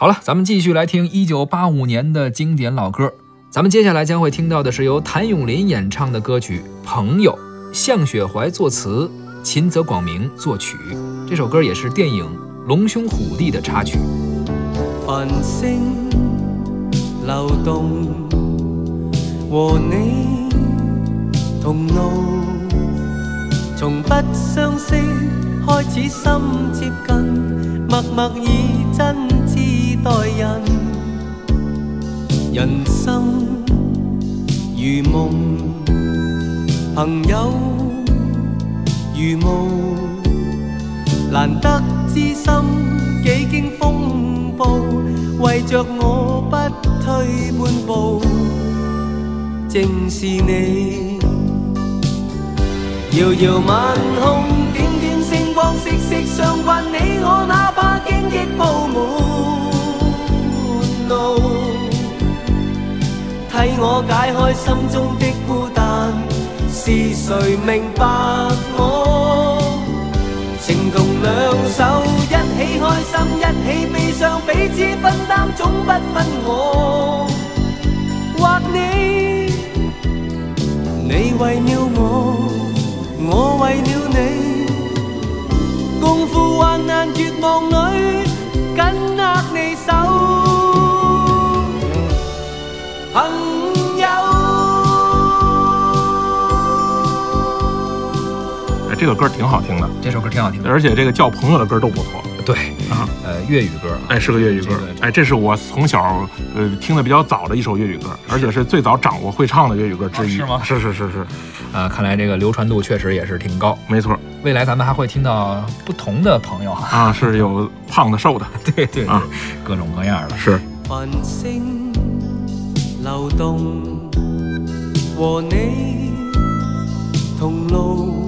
好了，咱们继续来听一九八五年的经典老歌。咱们接下来将会听到的是由谭咏麟演唱的歌曲《朋友》，向雪怀作词，秦泽广明作曲。这首歌也是电影《龙兄虎弟》的插曲。繁星流动，和你同路，从不相识开始心接近，默默以真。代人，人生如梦，朋友如雾，难得知心，几经风暴，为着我不退半步，正是你。遥遥晚空，点点星光，息息相关，你。解开心中的孤单，是谁明白我？情同两手，一起开心，一起悲伤，彼此分担，总不分我或你。你为了我，我为了你，共赴患难绝望里。这个歌挺好听的，这首歌挺好听的，而且这个叫朋友的歌都不错。对啊，呃，粤语歌，哎，是个粤语歌，哎，这是我从小呃听的比较早的一首粤语歌，而且是最早掌握会唱的粤语歌之一，是吗？是是是是，啊，看来这个流传度确实也是挺高。没错，未来咱们还会听到不同的朋友啊，是有胖的、瘦的，对对啊，各种各样的是。繁星流动和你同路。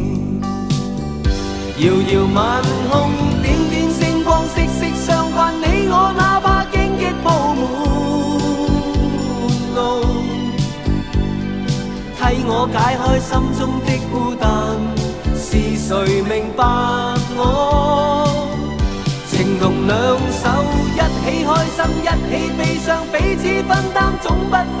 遥遥晚空，点点星光，息息相伴，你我哪怕荆棘铺满路，替我解开心中的孤单，是谁明白我？情同两手，一起开心，一起悲伤，彼此分担，总不。